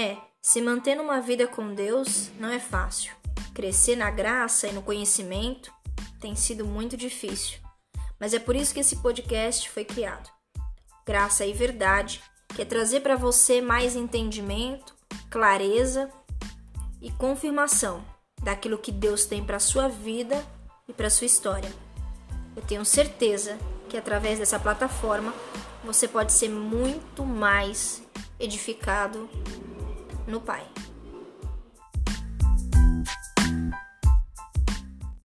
É, se manter numa vida com Deus não é fácil. Crescer na graça e no conhecimento tem sido muito difícil. Mas é por isso que esse podcast foi criado. Graça e Verdade, que é trazer para você mais entendimento, clareza e confirmação daquilo que Deus tem para sua vida e para sua história. Eu tenho certeza que através dessa plataforma você pode ser muito mais edificado no Pai.